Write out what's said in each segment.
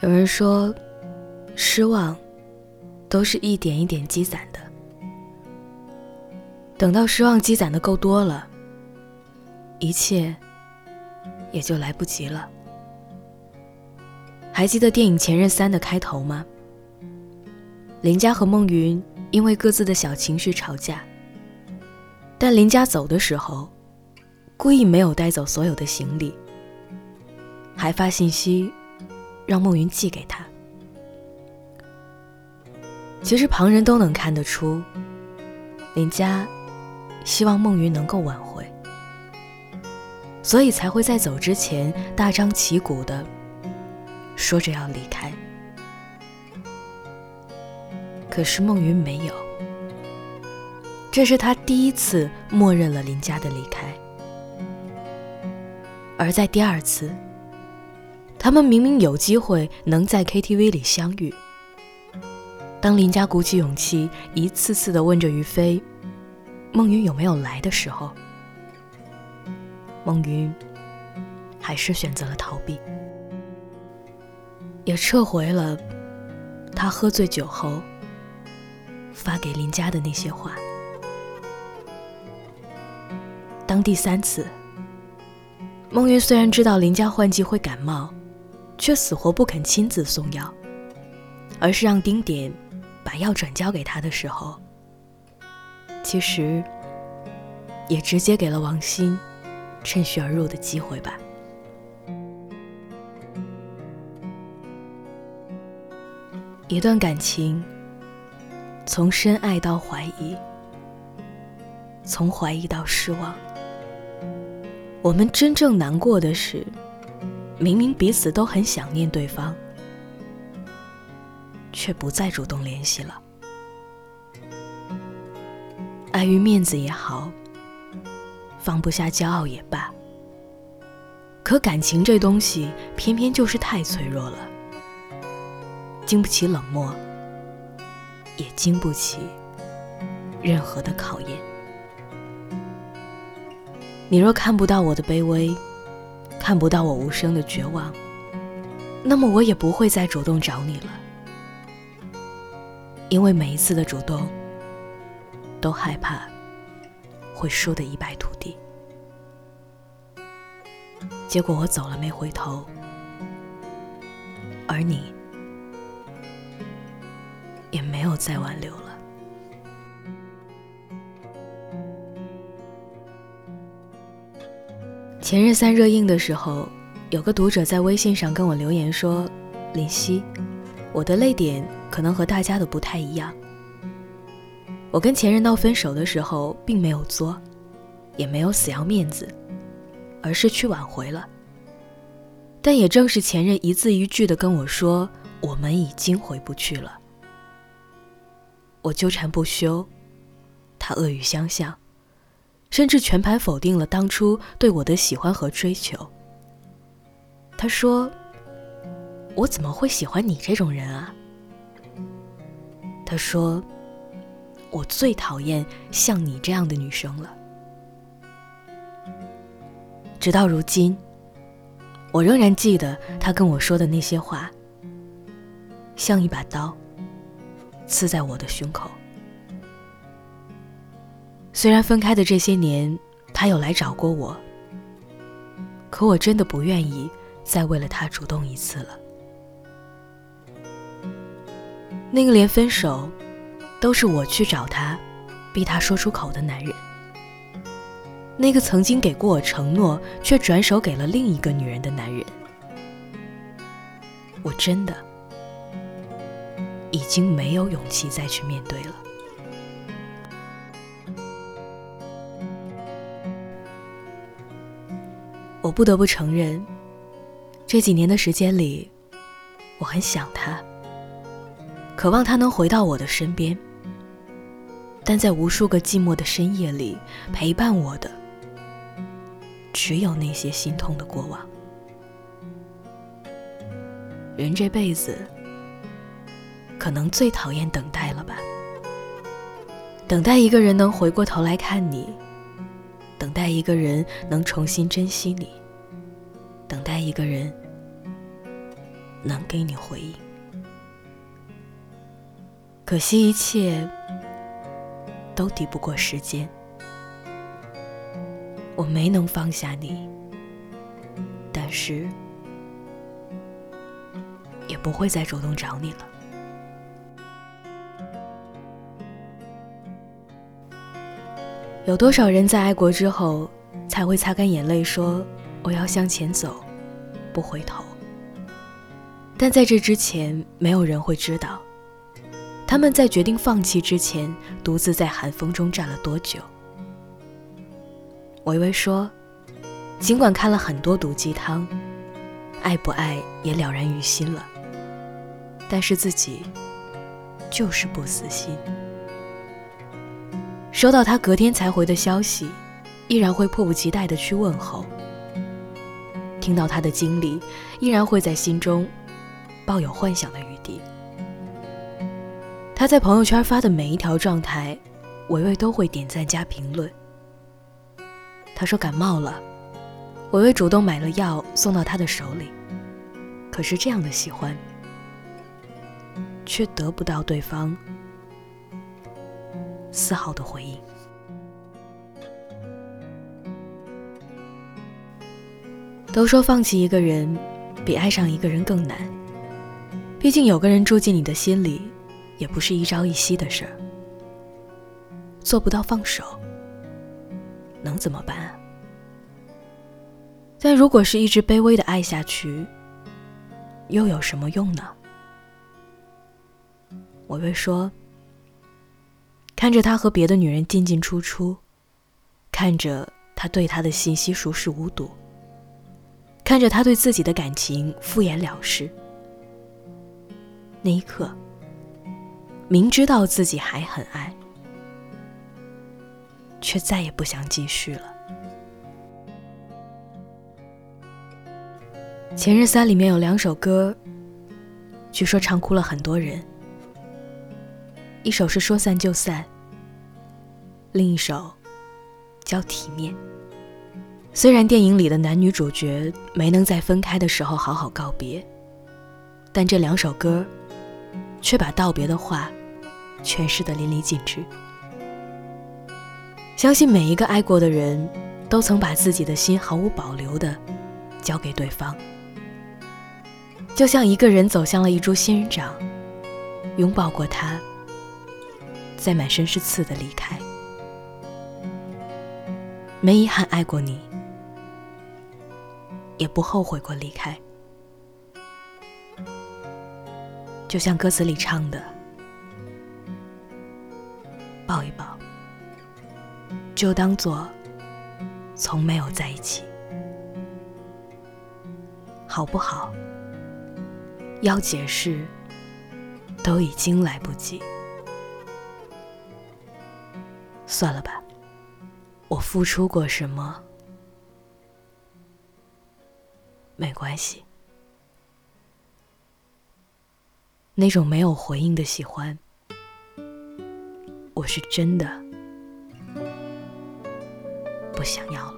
有人说，失望都是一点一点积攒的。等到失望积攒的够多了，一切也就来不及了。还记得电影《前任三》的开头吗？林佳和孟云因为各自的小情绪吵架，但林佳走的时候，故意没有带走所有的行李，还发信息。让孟云寄给他。其实旁人都能看得出，林佳希望孟云能够挽回，所以才会在走之前大张旗鼓的说着要离开。可是孟云没有，这是他第一次默认了林佳的离开，而在第二次。他们明明有机会能在 KTV 里相遇。当林佳鼓起勇气，一次次的问着于飞：“孟云有没有来？”的时候，孟云还是选择了逃避，也撤回了他喝醉酒后发给林佳的那些话。当第三次，孟云虽然知道林佳换季会感冒。却死活不肯亲自送药，而是让丁点把药转交给他的时候，其实也直接给了王鑫趁虚而入的机会吧。一段感情，从深爱到怀疑，从怀疑到失望，我们真正难过的是。明明彼此都很想念对方，却不再主动联系了。碍于面子也好，放不下骄傲也罢，可感情这东西偏偏就是太脆弱了，经不起冷漠，也经不起任何的考验。你若看不到我的卑微。看不到我无声的绝望，那么我也不会再主动找你了，因为每一次的主动，都害怕会输得一败涂地。结果我走了没回头，而你也没有再挽留了。前任三热映的时候，有个读者在微信上跟我留言说：“林夕，我的泪点可能和大家的不太一样。我跟前任闹分手的时候，并没有作，也没有死要面子，而是去挽回了。但也正是前任一字一句的跟我说，我们已经回不去了。我纠缠不休，他恶语相向。”甚至全盘否定了当初对我的喜欢和追求。他说：“我怎么会喜欢你这种人啊？”他说：“我最讨厌像你这样的女生了。”直到如今，我仍然记得他跟我说的那些话，像一把刀，刺在我的胸口。虽然分开的这些年，他有来找过我，可我真的不愿意再为了他主动一次了。那个连分手都是我去找他，逼他说出口的男人，那个曾经给过我承诺却转手给了另一个女人的男人，我真的已经没有勇气再去面对了。不得不承认，这几年的时间里，我很想他，渴望他能回到我的身边。但在无数个寂寞的深夜里，陪伴我的只有那些心痛的过往。人这辈子，可能最讨厌等待了吧？等待一个人能回过头来看你，等待一个人能重新珍惜你。一个人能给你回应。可惜一切都抵不过时间，我没能放下你，但是也不会再主动找你了。有多少人在爱过之后，才会擦干眼泪说：“我要向前走，不回头。”但在这之前，没有人会知道，他们在决定放弃之前，独自在寒风中站了多久。维维说：“尽管看了很多毒鸡汤，爱不爱也了然于心了，但是自己就是不死心。收到他隔天才回的消息，依然会迫不及待的去问候；听到他的经历，依然会在心中。”抱有幻想的余地。他在朋友圈发的每一条状态，维维都会点赞加评论。他说感冒了，维维主动买了药送到他的手里。可是这样的喜欢，却得不到对方丝毫的回应。都说放弃一个人，比爱上一个人更难。毕竟有个人住进你的心里，也不是一朝一夕的事儿。做不到放手，能怎么办？但如果是一直卑微的爱下去，又有什么用呢？我会说，看着他和别的女人进进出出，看着他对他的信息熟视无睹，看着他对自己的感情敷衍了事。那一刻，明知道自己还很爱，却再也不想继续了。《前任三》里面有两首歌，据说唱哭了很多人。一首是说散就散，另一首叫体面。虽然电影里的男女主角没能在分开的时候好好告别，但这两首歌。却把道别的话诠释得淋漓尽致。相信每一个爱过的人，都曾把自己的心毫无保留地交给对方，就像一个人走向了一株仙人掌，拥抱过它，再满身是刺的离开。没遗憾爱过你，也不后悔过离开。就像歌词里唱的，抱一抱，就当做从没有在一起，好不好？要解释，都已经来不及。算了吧，我付出过什么，没关系。那种没有回应的喜欢，我是真的不想要了。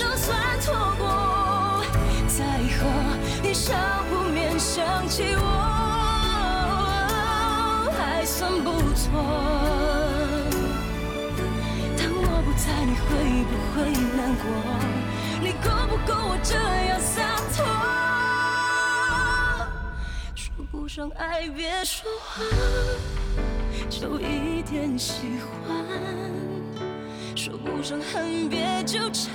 就算错过，再和你少不免想起我，还算不错。当我不在，你会不会难过？你够不够我这样洒脱？说不上爱，别说谎，就一点喜欢；说不上恨，别纠缠，